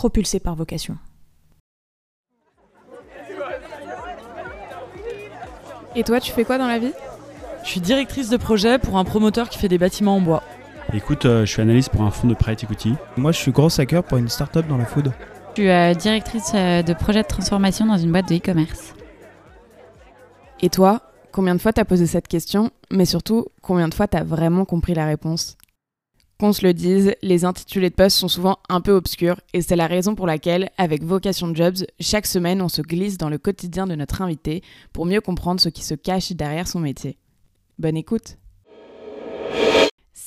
propulsé par vocation. Et toi, tu fais quoi dans la vie? Je suis directrice de projet pour un promoteur qui fait des bâtiments en bois. Écoute, euh, je suis analyste pour un fonds de private equity. Moi, je suis gros hacker pour une start-up dans la food. Je suis euh, directrice euh, de projet de transformation dans une boîte de e-commerce. Et toi, combien de fois t'as posé cette question Mais surtout, combien de fois t'as vraiment compris la réponse? Qu'on se le dise, les intitulés de poste sont souvent un peu obscurs et c'est la raison pour laquelle, avec Vocation Jobs, chaque semaine on se glisse dans le quotidien de notre invité pour mieux comprendre ce qui se cache derrière son métier. Bonne écoute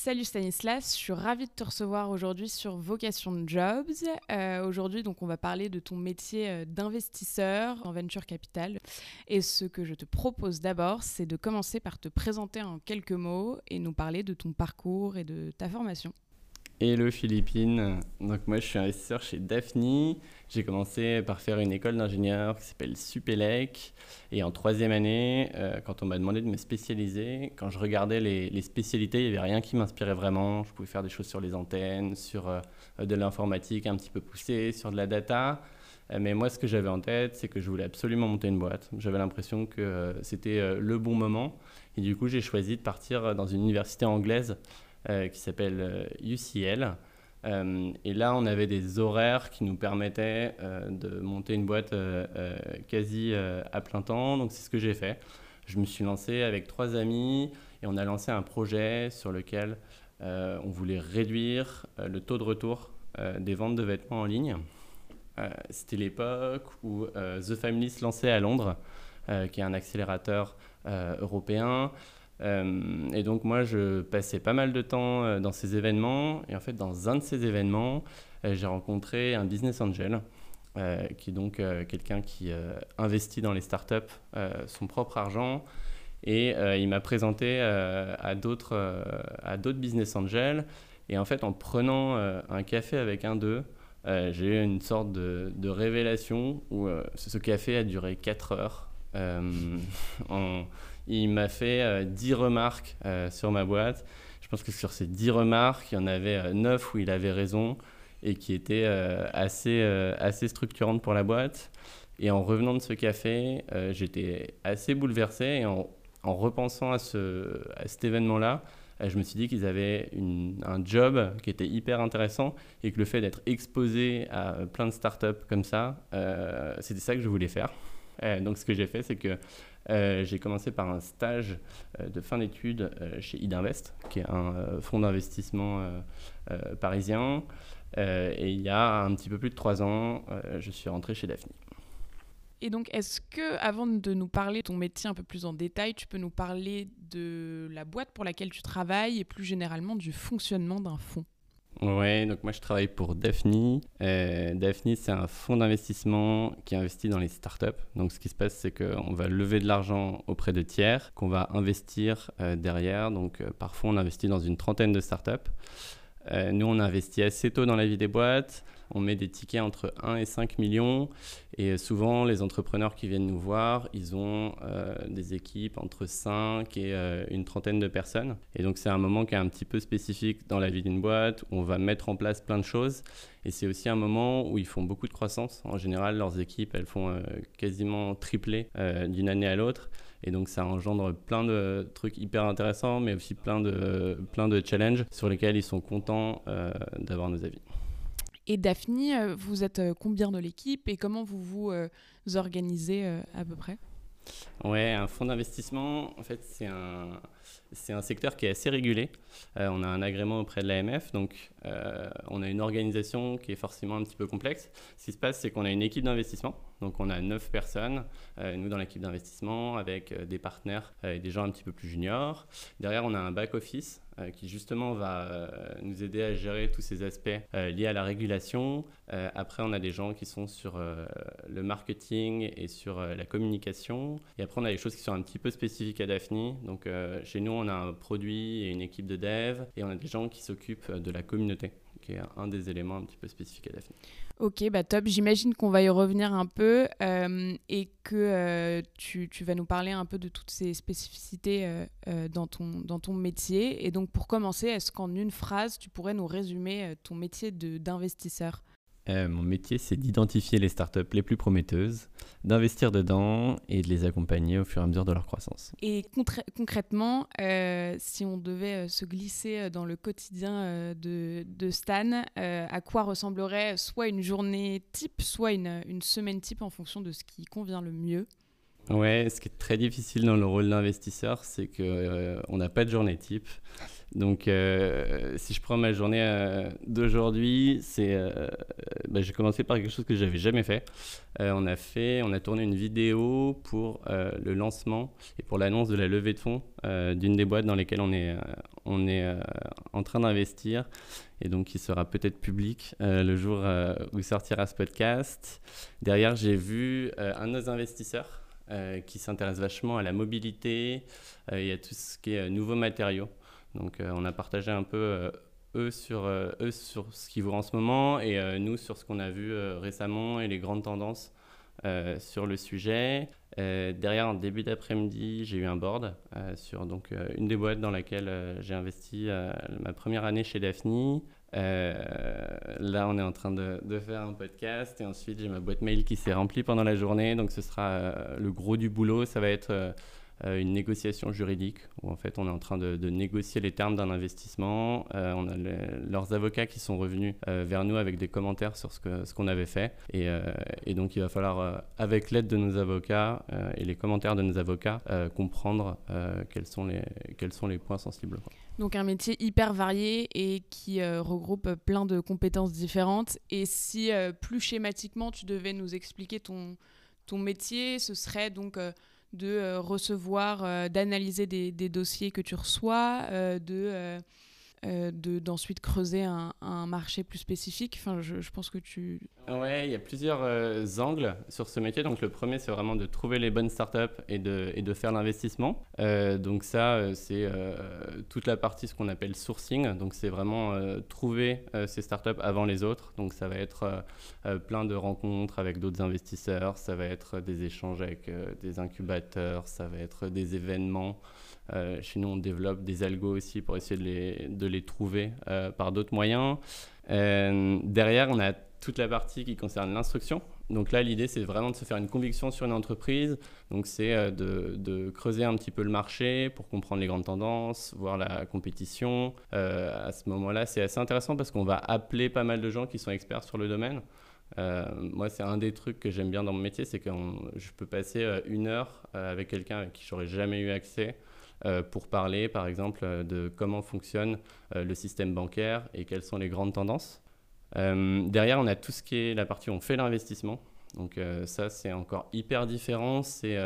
Salut Stanislas, je suis ravie de te recevoir aujourd'hui sur Vocation Jobs. Euh, aujourd'hui, donc, on va parler de ton métier euh, d'investisseur en venture capital. Et ce que je te propose d'abord, c'est de commencer par te présenter en quelques mots et nous parler de ton parcours et de ta formation. Hello Philippines, donc moi je suis investisseur chez Daphne. J'ai commencé par faire une école d'ingénieur qui s'appelle Supélec. Et en troisième année, euh, quand on m'a demandé de me spécialiser, quand je regardais les, spécialités, il n'y avait rien qui m'inspirait vraiment. Je pouvais faire des choses sur les antennes, sur euh, de l'informatique un petit peu poussée, sur de la data. Euh, mais moi ce que j'avais en tête, c'est que je voulais absolument monter une boîte. J'avais l'impression que c'était le bon moment. Et du coup j'ai choisi de partir dans une université anglaise qui s'appelle UCL. Euh, euh, et là, on avait des horaires qui nous permettaient de monter une boîte quasi à plein temps. Donc, c'est ce que j'ai fait. Je me suis lancé avec trois amis et on a lancé un projet sur lequel on voulait réduire le taux de retour des ventes de vêtements en ligne. C'était l'époque où The Family se lançait à Londres, qui est un accélérateur européen. Euh, et donc moi, je passais pas mal de temps euh, dans ces événements. Et en fait, dans un de ces événements, euh, j'ai rencontré un business angel, qui est donc quelqu'un qui investit dans les startups son propre argent. Et il m'a présenté à d'autres business angels. Et en fait, en prenant un café avec un d'eux, j'ai eu une sorte de, de révélation où ce café a duré 4 heures. en, il m'a fait 10 euh, remarques euh, sur ma boîte. Je pense que sur ces 10 remarques, il y en avait 9 euh, où il avait raison et qui étaient assez, assez structurantes pour la boîte. Et en revenant de ce café, j'étais assez bouleversé. Et en, en repensant à, ce, à cet événement-là, je me suis dit qu'ils avaient un job qui était hyper intéressant et que le fait d'être exposé à plein de startups comme ça, c'était ça que je voulais faire. donc ce que j'ai fait, c'est que euh, j'ai commencé par un stage euh, de fin d'études euh, chez Idinvest, qui est un fonds d'investissement parisien. et il y a un petit peu plus de trois ans, je suis rentré chez Daphne. Et donc, est-ce que, avant de nous parler de ton métier un peu plus en détail, tu peux nous parler de la boîte pour laquelle tu travailles et plus généralement du fonctionnement d'un fonds? Ouais, donc moi je travaille pour Daphne. Euh, Daphne, c'est un fonds d'investissement qui investit dans les startups. Donc ce qui se passe, c'est qu'on va lever de l'argent auprès de tiers, qu'on va investir euh, derrière. Donc euh, parfois on investit dans une trentaine de startups. Euh, nous, on investit assez tôt dans la vie des boîtes. On met des tickets entre 1 et 5 millions. Et souvent, les entrepreneurs qui viennent nous voir, ils ont euh, des équipes entre 5 et euh, une trentaine de personnes. Et donc, c'est un moment qui est un petit peu spécifique dans la vie d'une boîte, où on va mettre en place plein de choses. Et c'est aussi un moment où ils font beaucoup de croissance. En général, leurs équipes, elles font quasiment tripler d'une année à l'autre. Et donc ça engendre plein de trucs hyper intéressants, mais aussi plein de, plein de challenges sur lesquels ils sont contents euh, d'avoir nos avis. Et Daphne, euh, vous êtes euh, combien de l'équipe et comment vous vous organisez à peu près? Ouais, un fonds d'investissement, en fait, c'est un, c'est un secteur qui est assez régulé. Euh, on a un agrément auprès de l'AMF, donc euh, on a une organisation qui est forcément un petit peu complexe. Ce qui se passe, c'est qu'on a une équipe d'investissement, donc on a neuf personnes, euh, nous dans l'équipe d'investissement, avec des partenaires et des gens un petit peu plus juniors. Derrière, on a un back-office qui justement va nous aider à gérer tous ces aspects liés à la régulation. après, on a des gens qui sont sur le marketing et sur la communication. Et après, on a des choses qui sont un petit peu spécifiques à Daphne. Donc, chez nous, on a un produit et une équipe de dev, et on a des gens qui s'occupent de la communauté, qui est un des éléments un petit peu spécifiques à Daphne. Ok, bah top. J'imagine qu'on va y revenir un peu euh, et que euh, tu, tu, vas nous parler un peu de toutes ces spécificités euh, dans, ton, dans ton métier. Et donc, pour commencer, est-ce qu'en une phrase, tu pourrais nous résumer ton métier d'investisseur? Euh, mon métier, c'est d'identifier les startups les plus prometteuses, d'investir dedans et de les accompagner au fur et à mesure de leur croissance. Et concrètement, euh, si on devait euh, se glisser dans le quotidien de, Stan, à quoi ressemblerait soit une journée type, soit une, une semaine type en fonction de ce qui convient le mieux? Ouais, ce qui est très difficile dans le rôle d'investisseur, c'est qu'on on n'a pas de journée type. Donc, euh, si je prends ma journée euh, d'aujourd'hui, c'est, euh, bah, j'ai commencé par quelque chose que j'avais jamais fait. on a fait, on a tourné une vidéo pour le lancement et pour l'annonce de la levée de fonds d'une des boîtes dans lesquelles on est, on est en train d'investir et donc qui sera peut-être public le jour où sortira ce podcast. Derrière, j'ai vu un de nos investisseurs qui s'intéresse vachement à la mobilité et à tout ce qui est nouveaux matériaux. Donc euh, on a partagé un peu euh, eux sur, euh, eux sur ce qu'ils voient en ce moment et nous sur ce qu'on a vu récemment et les grandes tendances sur le sujet. derrière, en début d'après-midi, j'ai eu un board sur donc, une des boîtes dans laquelle j'ai investi ma première année chez Daphne. là, on est en train de, de, faire un podcast et ensuite j'ai ma boîte mail qui s'est remplie pendant la journée. Donc, ce sera le gros du boulot. Ça va être une négociation juridique où en fait on est en train de, négocier les termes d'un investissement. Euh, on a leurs avocats qui sont revenus euh, vers nous avec des commentaires sur ce qu'on ce qu'on avait fait. Et, et, donc il va falloir, avec l'aide de nos avocats et les commentaires de nos avocats, comprendre quels, sont les, quels sont les points sensibles. Donc un métier hyper varié et qui regroupe plein de compétences différentes. Et si plus schématiquement tu devais nous expliquer ton, ton métier, ce serait donc de euh, recevoir, euh, d'analyser des, dossiers que tu reçois, euh, de euh, d'ensuite creuser un, marché plus spécifique enfin, je, pense que tu... Ouais, il y a plusieurs euh, angles sur ce métier. Donc le premier, c'est vraiment de trouver les bonnes startups et de, faire l'investissement. Euh, donc ça, c'est toute la partie, ce qu'on appelle sourcing. Donc c'est vraiment trouver ces startups avant les autres. Donc ça va être plein de rencontres avec d'autres investisseurs, ça va être des échanges avec des incubateurs, ça va être des événements. Euh, chez nous, on développe des algos aussi pour essayer de les, de les trouver euh, par d'autres moyens. Euh, derrière, on a toute la partie qui concerne l'instruction. Donc là, l'idée, c'est vraiment de se faire une conviction sur une entreprise. Donc c'est de, de, creuser un petit peu le marché pour comprendre les grandes tendances, voir la compétition. à ce moment-là, c'est assez intéressant parce qu'on va appeler pas mal de gens qui sont experts sur le domaine. moi, c'est un des trucs que j'aime bien dans mon métier, c'est que je peux passer une heure avec quelqu'un avec qui j'aurais jamais eu accès pour parler, par exemple, euh, de comment fonctionne euh, le système bancaire et quelles sont les grandes tendances. derrière, on a tout ce qui est la partie où on fait l'investissement. Donc ça, c'est encore hyper différent. C'est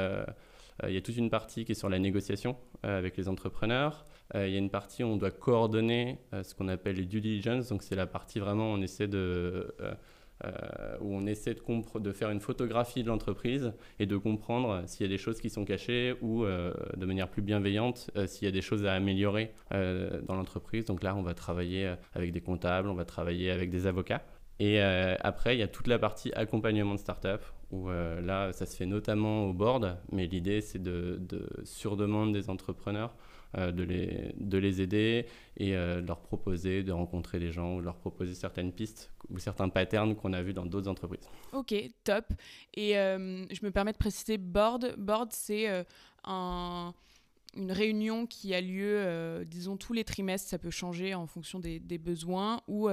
il y a toute une partie qui est sur la négociation avec les entrepreneurs. il y a une partie où on doit coordonner ce qu'on appelle les due diligence. Donc c'est la partie vraiment où on essaie de euh, où on essaie de, faire une photographie de l'entreprise et de comprendre s'il y a des choses qui sont cachées ou euh, de manière plus bienveillante euh, s'il y a des choses à améliorer dans l'entreprise. Donc là, on va travailler avec des comptables, on va travailler avec des avocats. Et après, il y a toute la partie accompagnement de start-up, où là, ça se fait notamment au board, mais l'idée, c'est de, de sur-demande des entrepreneurs euh, de, les, de les aider et euh, de leur proposer de rencontrer des gens ou leur proposer certaines pistes ou certains patterns qu'on a vus dans d'autres entreprises. Ok, top. Et euh, je me permets de préciser Board. Board, c'est un une réunion qui a lieu, disons, tous les trimestres, ça peut changer en fonction des, besoins, où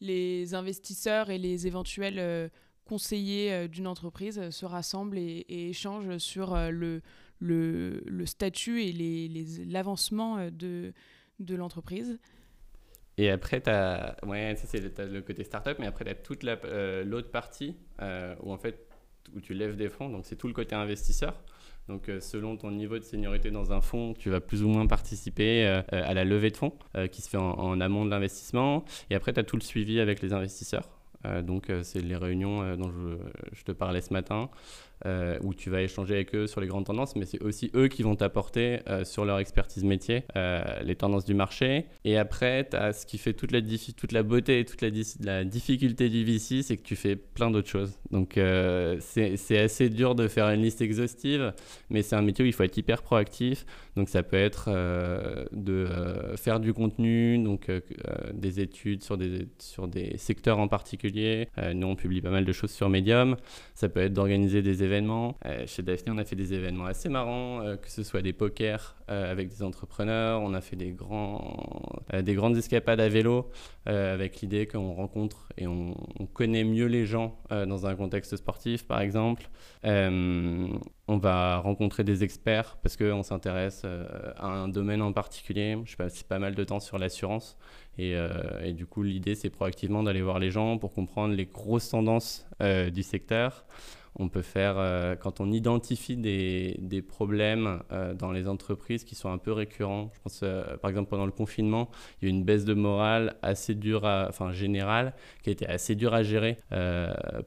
les investisseurs et les éventuels conseillers d'une entreprise se rassemblent et échangent sur le, le, le statut et l'avancement les, euh, de, de l'entreprise. Et après, tu as, ouais, c'est le, côté startup, mais après, tu as toute euh, l'autre partie euh, où, en fait, où tu lèves des fonds. Donc, c'est tout le côté investisseur. Donc, selon ton niveau de seniorité dans un fonds, tu vas plus ou moins participer à la levée de fonds qui se fait en, en amont de l'investissement. Et après, tu as tout le suivi avec les investisseurs. Donc, c'est les réunions dont je, te parlais ce matin. Euh, où tu vas échanger avec eux sur les grandes tendances, mais c'est aussi eux qui vont t'apporter euh, sur leur expertise métier euh, les tendances du marché. Et après, tu as ce qui fait toute la, toute la beauté et toute la, la difficulté du VC, c'est que tu fais plein d'autres choses. Donc c'est assez dur de faire une liste exhaustive, mais c'est un métier où il faut être hyper proactif. Donc ça peut être de faire du contenu, donc des études sur des, sur des secteurs en particulier nous, on publie pas mal de choses sur Medium. Ça peut être d'organiser des événements. chez Daphné, on a fait des événements assez marrants, que ce soit des pokers avec des entrepreneurs. On a fait des, grands, des grandes escapades à vélo avec l'idée qu'on rencontre et on, on, connaît mieux les gens dans un contexte sportif, par exemple. on va rencontrer des experts parce qu'on s'intéresse à un domaine en particulier. Je passe pas mal de temps sur l'assurance. Et, euh, du coup, l'idée, c'est proactivement d'aller voir les gens pour comprendre les grosses tendances euh, du secteur. On peut faire, euh, quand on identifie des, des problèmes dans les entreprises qui sont un peu récurrents, je pense par exemple pendant le confinement, il y a eu une baisse de morale assez dure, enfin générale, qui a été assez dure à gérer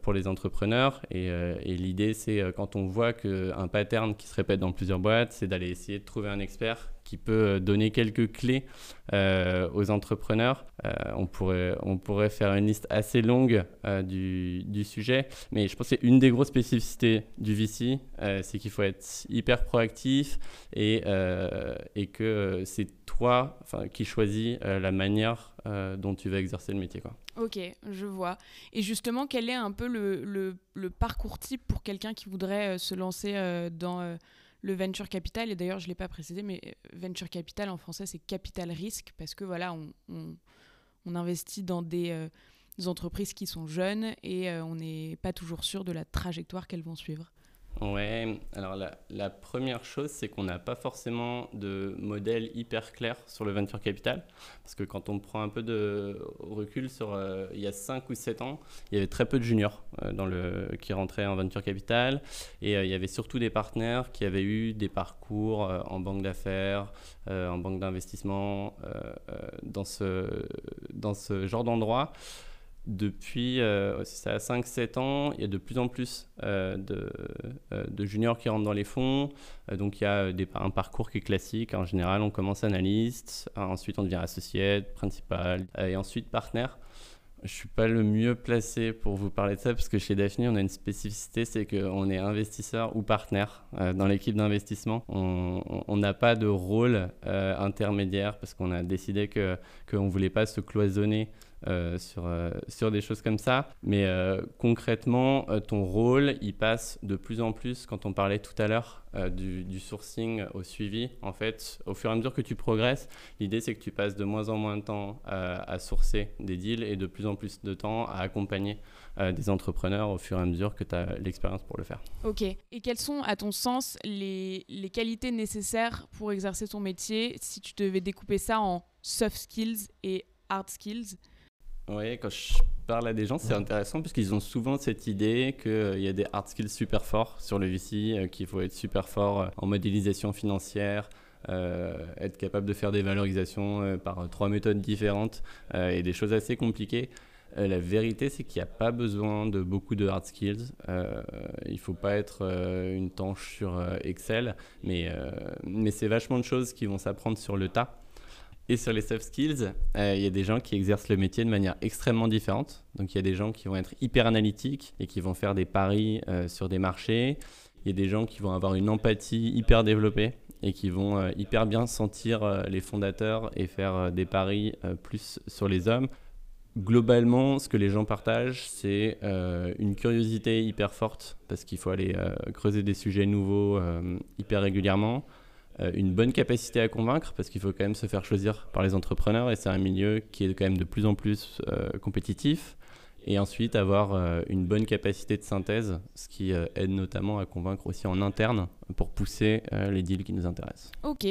pour les entrepreneurs. Et, l'idée, c'est quand on voit qu'un pattern qui se répète dans plusieurs boîtes, c'est d'aller essayer de trouver un expert qui peut euh, donner quelques clés euh, aux entrepreneurs. Euh, on, pourrait, on pourrait faire une liste assez longue du, du, sujet, mais je pense que c'est une des grosses du VC, c'est qu'il faut être hyper proactif et, et que c'est toi qui choisis la manière dont tu vas exercer le métier. Quoi. Ok, je vois. Et justement, quel est un peu le, parcours type pour quelqu'un qui voudrait se lancer dans le venture capital, et d'ailleurs je ne l'ai pas précisé, mais euh, venture capital en français c'est capital risque, parce que voilà, on, on, investit dans des, euh, entreprises qui sont jeunes et euh, on n'est pas toujours sûr de la trajectoire qu'elles vont suivre. Ouais, alors la, première chose, c'est qu'on n'a pas forcément de modèle hyper clair sur le venture capital. Parce que quand on prend un peu de recul sur euh, il y a 5 ou 7 ans, il y avait très peu de juniors euh, dans le, qui rentraient en venture capital. Et il y avait surtout des partenaires qui avaient eu des parcours en banque d'affaires, en banque d'investissement, dans, ce, dans ce genre d'endroit depuis euh, ça 5-7 ans, il y a de plus en plus euh, de, euh, de, juniors qui rentrent dans les fonds. donc il y a un parcours qui est classique. En général, on commence analyste, ensuite on devient associé, principal et ensuite partenaire. Je ne suis pas le mieux placé pour vous parler de ça parce que chez Daphne, on a une spécificité, c'est qu'on est investisseur ou partenaire dans l'équipe d'investissement. On n'a pas de rôle intermédiaire parce qu'on a décidé qu'on ne voulait pas se cloisonner euh, sur, euh, sur des choses comme ça. Mais euh, concrètement, ton rôle, il passe de plus en plus, quand on parlait tout à l'heure du, sourcing au suivi, en fait, au fur et à mesure que tu progresses, l'idée c'est que tu passes de moins en moins de temps à sourcer des deals et de plus en plus de temps à accompagner des entrepreneurs au fur et à mesure que tu as l'expérience pour le faire. Ok. Et quelles sont, à ton sens, les qualités nécessaires pour exercer ton métier si tu devais découper ça en soft skills et hard skills? Oui, quand je parle à des gens, c'est intéressant parce qu'ils ont souvent cette idée qu'il y a des hard skills super forts sur le VC, euh, qu'il faut être super fort euh, en modélisation financière, euh, être capable de faire des valorisations par trois méthodes différentes et des choses assez compliquées. la vérité, c'est qu'il n'y a pas besoin de beaucoup de hard skills. il ne faut pas être une tanche sur Excel, mais, mais c'est vachement de choses qui vont s'apprendre sur le tas. Et sur les soft skills, euh, il y a des gens qui exercent le métier de manière extrêmement différente. Donc il y a des gens qui vont être hyper analytiques et qui vont faire des paris euh, sur des marchés. Il y a des gens qui vont avoir une empathie hyper développée et qui vont euh, hyper bien sentir les fondateurs et faire des paris plus sur les hommes. Globalement, ce que les gens partagent, c'est une curiosité hyper forte parce qu'il faut aller creuser des sujets nouveaux hyper régulièrement. Euh, une bonne capacité à convaincre parce qu'il faut quand même se faire choisir par les entrepreneurs et c'est un milieu qui est quand même de plus en plus euh, compétitif. Et ensuite avoir euh, une bonne capacité de synthèse, ce qui aide notamment à convaincre aussi en interne pour pousser les deals qui nous intéressent. Ok.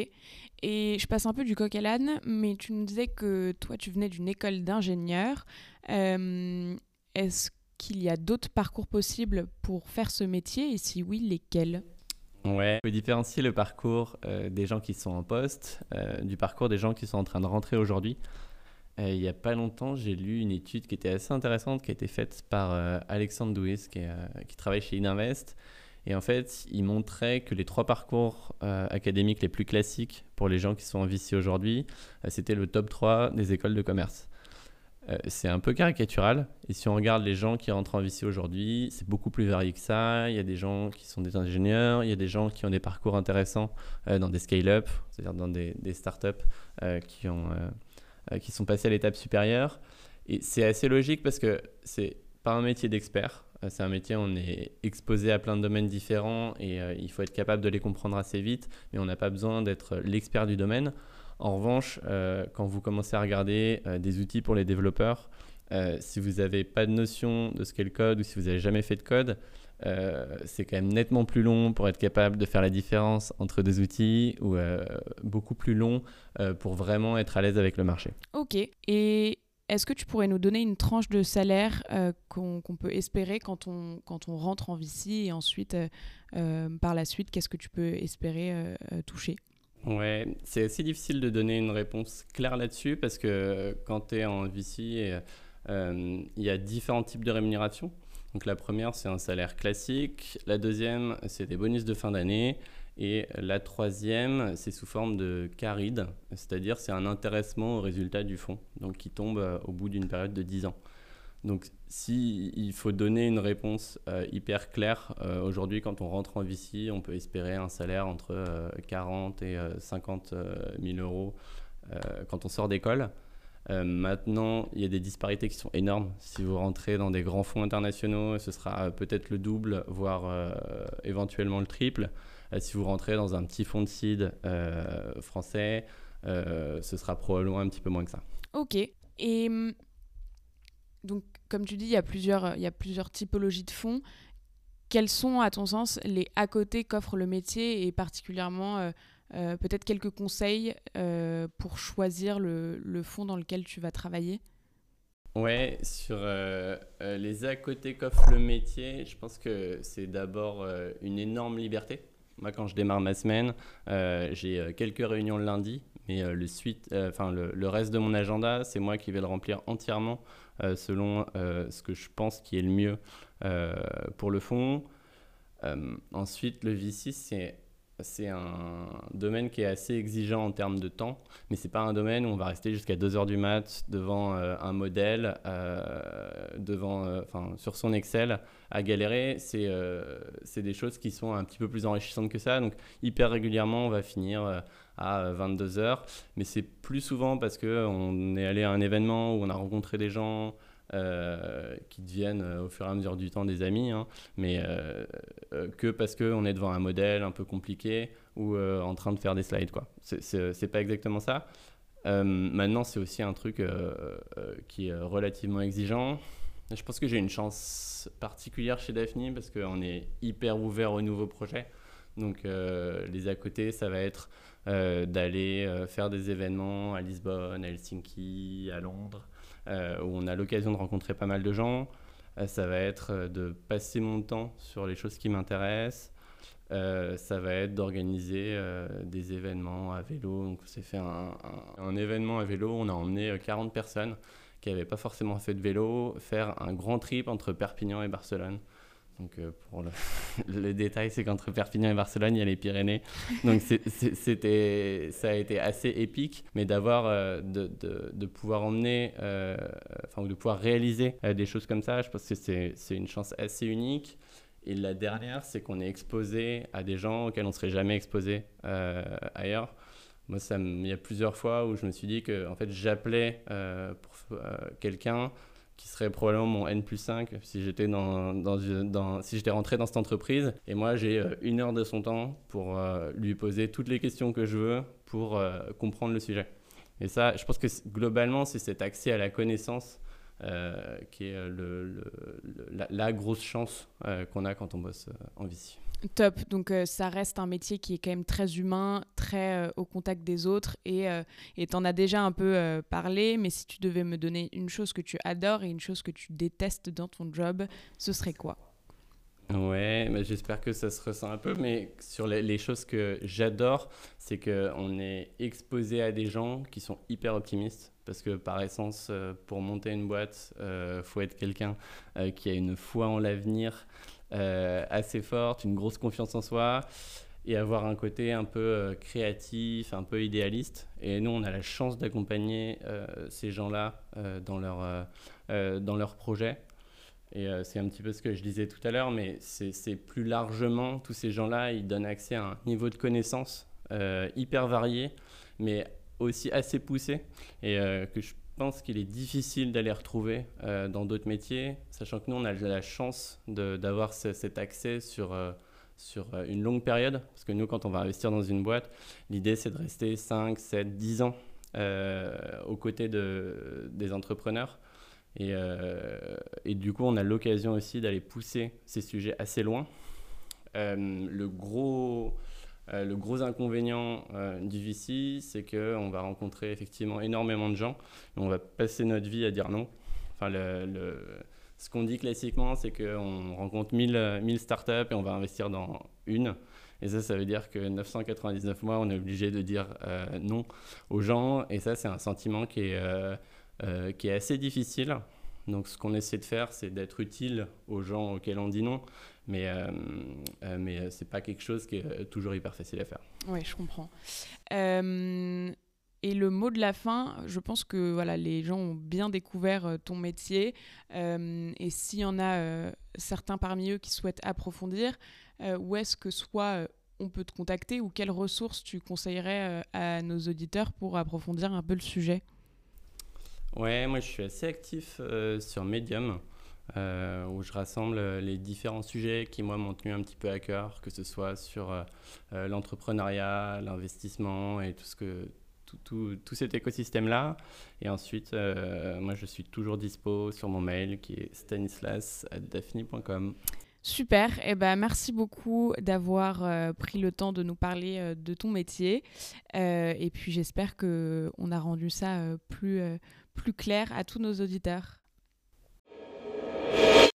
Et je passe un peu du coq à l'âne, mais tu nous disais que toi, tu venais d'une école d'ingénieur. Est-ce qu'il y a d'autres parcours possibles pour faire ce métier? Et si oui, lesquels? Ouais, on peut différencier le parcours euh, des gens qui sont en poste euh, du parcours des gens qui sont en train de rentrer aujourd'hui. Euh, il n'y a pas longtemps, j'ai lu une étude qui était assez intéressante, qui a été faite par Alexandre Douis, qui, travaille chez Ininvest. Et en fait, il montrait que les trois parcours académiques les plus classiques pour les gens qui sont en VC aujourd'hui, c'était le top 3 des écoles de commerce. Euh, c'est un peu caricatural. Et si on regarde les gens qui rentrent en VC aujourd'hui, c'est beaucoup plus varié que ça. Il y a des gens qui sont des ingénieurs, il y a des gens qui ont des parcours intéressants euh, dans des scale-up, c'est-à-dire dans des, des startups euh, qui, ont, qui sont passés à l'étape supérieure. Et c'est assez logique parce que c'est pas un métier d'expert. C'est un métier, où on est exposé à plein de domaines différents et il faut être capable de les comprendre assez vite, mais on n'a pas besoin d'être l'expert du domaine. En revanche, euh, quand vous commencez à regarder des outils pour les développeurs, si vous n'avez pas de notion de ce qu'est le code ou si vous n'avez jamais fait de code, c'est quand même nettement plus long pour être capable de faire la différence entre deux outils ou beaucoup plus long pour vraiment être à l'aise avec le marché. Ok. Et est-ce que tu pourrais nous donner une tranche de salaire euh, qu'on peut espérer quand on, quand on rentre en VC et ensuite, euh, euh, par la suite, qu'est-ce que tu peux espérer toucher? Ouais, c'est assez difficile de donner une réponse claire là-dessus parce que quand tu es en VC, il y a différents types de rémunération. Donc la première, c'est un salaire classique. La deuxième, c'est des bonus de fin d'année. Et la troisième, c'est sous forme de caride, c'est-à-dire c'est un intéressement au résultat du fonds, donc qui tombe euh, au bout d'une période de 10 ans. Donc s'il il faut donner une réponse euh, hyper claire, euh, aujourd'hui quand on rentre en VC, on peut espérer un salaire entre 40 et 50 000 euros quand on sort d'école. maintenant, il y a des disparités qui sont énormes. Si vous rentrez dans des grands fonds internationaux, ce sera peut-être le double, voire éventuellement le triple. Euh, si vous rentrez dans un petit fonds de seed euh, français, euh, ce sera probablement un petit peu moins que ça. Ok. Et hum, donc, comme tu dis, il y a plusieurs, il y a plusieurs typologies de fonds. Quels sont, à ton sens, les à côté qu'offre le métier et particulièrement peut-être quelques conseils pour choisir le, le, fonds dans lequel tu vas travailler? Ouais, sur les à côté qu'offre le métier, je pense que c'est d'abord une énorme liberté. Moi, quand je démarre ma semaine, euh, j'ai euh, quelques réunions le lundi, mais euh, le, suite, le, reste de mon agenda, c'est moi qui vais le remplir entièrement selon ce que je pense qui est le mieux pour le fond. ensuite, le VC, c'est c'est un domaine qui est assez exigeant en termes de temps, mais c'est pas un domaine où on va rester jusqu'à 2 heures du mat devant euh, un modèle, euh, devant, euh, sur son Excel à galérer. C'est des choses qui sont un petit peu plus enrichissantes que ça. Donc, hyper régulièrement, on va finir à 22 heures, mais c'est plus souvent parce qu'on est allé à un événement où on a rencontré des gens. Euh, qui deviennent euh, au fur et à mesure du temps des amis, hein, mais euh, que parce qu'on est devant un modèle un peu compliqué ou en train de faire des slides. quoi. C'est pas exactement ça. maintenant, c'est aussi un truc qui est relativement exigeant. Je pense que j'ai une chance particulière chez Daphne parce qu'on est hyper ouvert aux nouveaux projets. Donc les à côté, ça va être d'aller faire des événements à Lisbonne, à Helsinki, à Londres, euh, où on a l'occasion de rencontrer pas mal de gens. Euh, ça va être euh, de passer mon temps sur les choses qui m'intéressent. ça va être d'organiser des événements à vélo. Donc, on s'est fait un, un, événement à vélo. On a emmené 40 personnes qui n'avaient pas forcément fait de vélo faire un grand trip entre Perpignan et Barcelone. Donc, euh, pour le, détail, c'est qu'entre Perpignan et Barcelone, il y a les Pyrénées. Donc, c'était, ça a été assez épique, mais d'avoir, euh, de, de, pouvoir emmener, euh, enfin, ou de pouvoir réaliser des choses comme ça, je pense que c'est, une chance assez unique. Et la dernière, c'est qu'on est exposé à des gens auxquels on ne serait jamais exposé ailleurs. Moi, il y a plusieurs fois où je me suis dit que en fait, j'appelais quelqu'un qui serait probablement mon N plus 5 si j'étais dans, dans, si j'étais rentré dans cette entreprise. Et moi, j'ai euh, une heure de son temps pour euh, lui poser toutes les questions que je veux pour euh, comprendre le sujet. Et ça, je pense que globalement, c'est cet accès à la connaissance qui est le, la, la, grosse chance qu'on a quand on bosse en VC. Top. Donc euh, ça reste un métier qui est quand même très humain, très euh, au contact des autres. Et euh, tu en as déjà un peu parlé, mais si tu devais me donner une chose que tu adores et une chose que tu détestes dans ton job, ce serait quoi? Ouais, j'espère que ça se ressent un peu, mais sur les, choses que j'adore, c'est qu'on est exposé à des gens qui sont hyper optimistes, parce que par essence, pour monter une boîte, il faut être quelqu'un qui a une foi en l'avenir, euh, assez forte, une grosse confiance en soi et avoir un côté un peu euh, créatif, un peu idéaliste. Et nous, on a la chance d'accompagner euh, ces gens-là dans, leur, dans leur projet. Et c'est un petit peu ce que je disais tout à l'heure, mais c'est plus largement, tous ces gens-là, ils donnent accès à un niveau de connaissance hyper varié, mais aussi assez poussé, et que je pense qu'il est difficile d'aller retrouver dans d'autres métiers, sachant que nous, on a la chance d'avoir cet accès sur sur une longue période. Parce que nous, quand on va investir dans une boîte, l'idée, c'est de rester 5, 7, 10 ans aux côtés de, des entrepreneurs. Et, et, du coup, on a l'occasion aussi d'aller pousser ces sujets assez loin. le gros euh, le gros inconvénient euh, du VC, c'est qu'on va rencontrer effectivement énormément de gens et on va passer notre vie à dire non. Enfin, ce qu'on dit classiquement, c'est qu'on rencontre 1000, 1000 startups et on va investir dans une. Et ça, ça veut dire que 999 mois, on est obligé de dire euh, non aux gens. Et ça, c'est un sentiment qui est assez difficile. Donc ce qu'on essaie de faire, c'est d'être utile aux gens auxquels on dit non, mais, euh, euh, mais ce n'est pas quelque chose qui est toujours hyper facile à faire. Oui, je comprends. Euh, et le mot de la fin, je pense que voilà, les gens ont bien découvert ton métier. et s'il y en a certains parmi eux qui souhaitent approfondir, où est-ce que soit on peut te contacter ou quelles ressources tu conseillerais à nos auditeurs pour approfondir un peu le sujet? Ouais, moi je suis assez actif euh, sur Medium, euh, où je rassemble euh, les différents sujets qui, moi, m'ont tenu un petit peu à cœur, que ce soit sur l'entrepreneuriat, l'investissement et tout, ce que, tout, tout cet écosystème-là. Et ensuite, moi je suis toujours dispo sur mon mail qui est stanislas.daphne.com. Super, et eh ben, merci beaucoup d'avoir pris le temps de nous parler de ton métier. et puis j'espère qu'on a rendu ça plus, plus clair à tous nos auditeurs.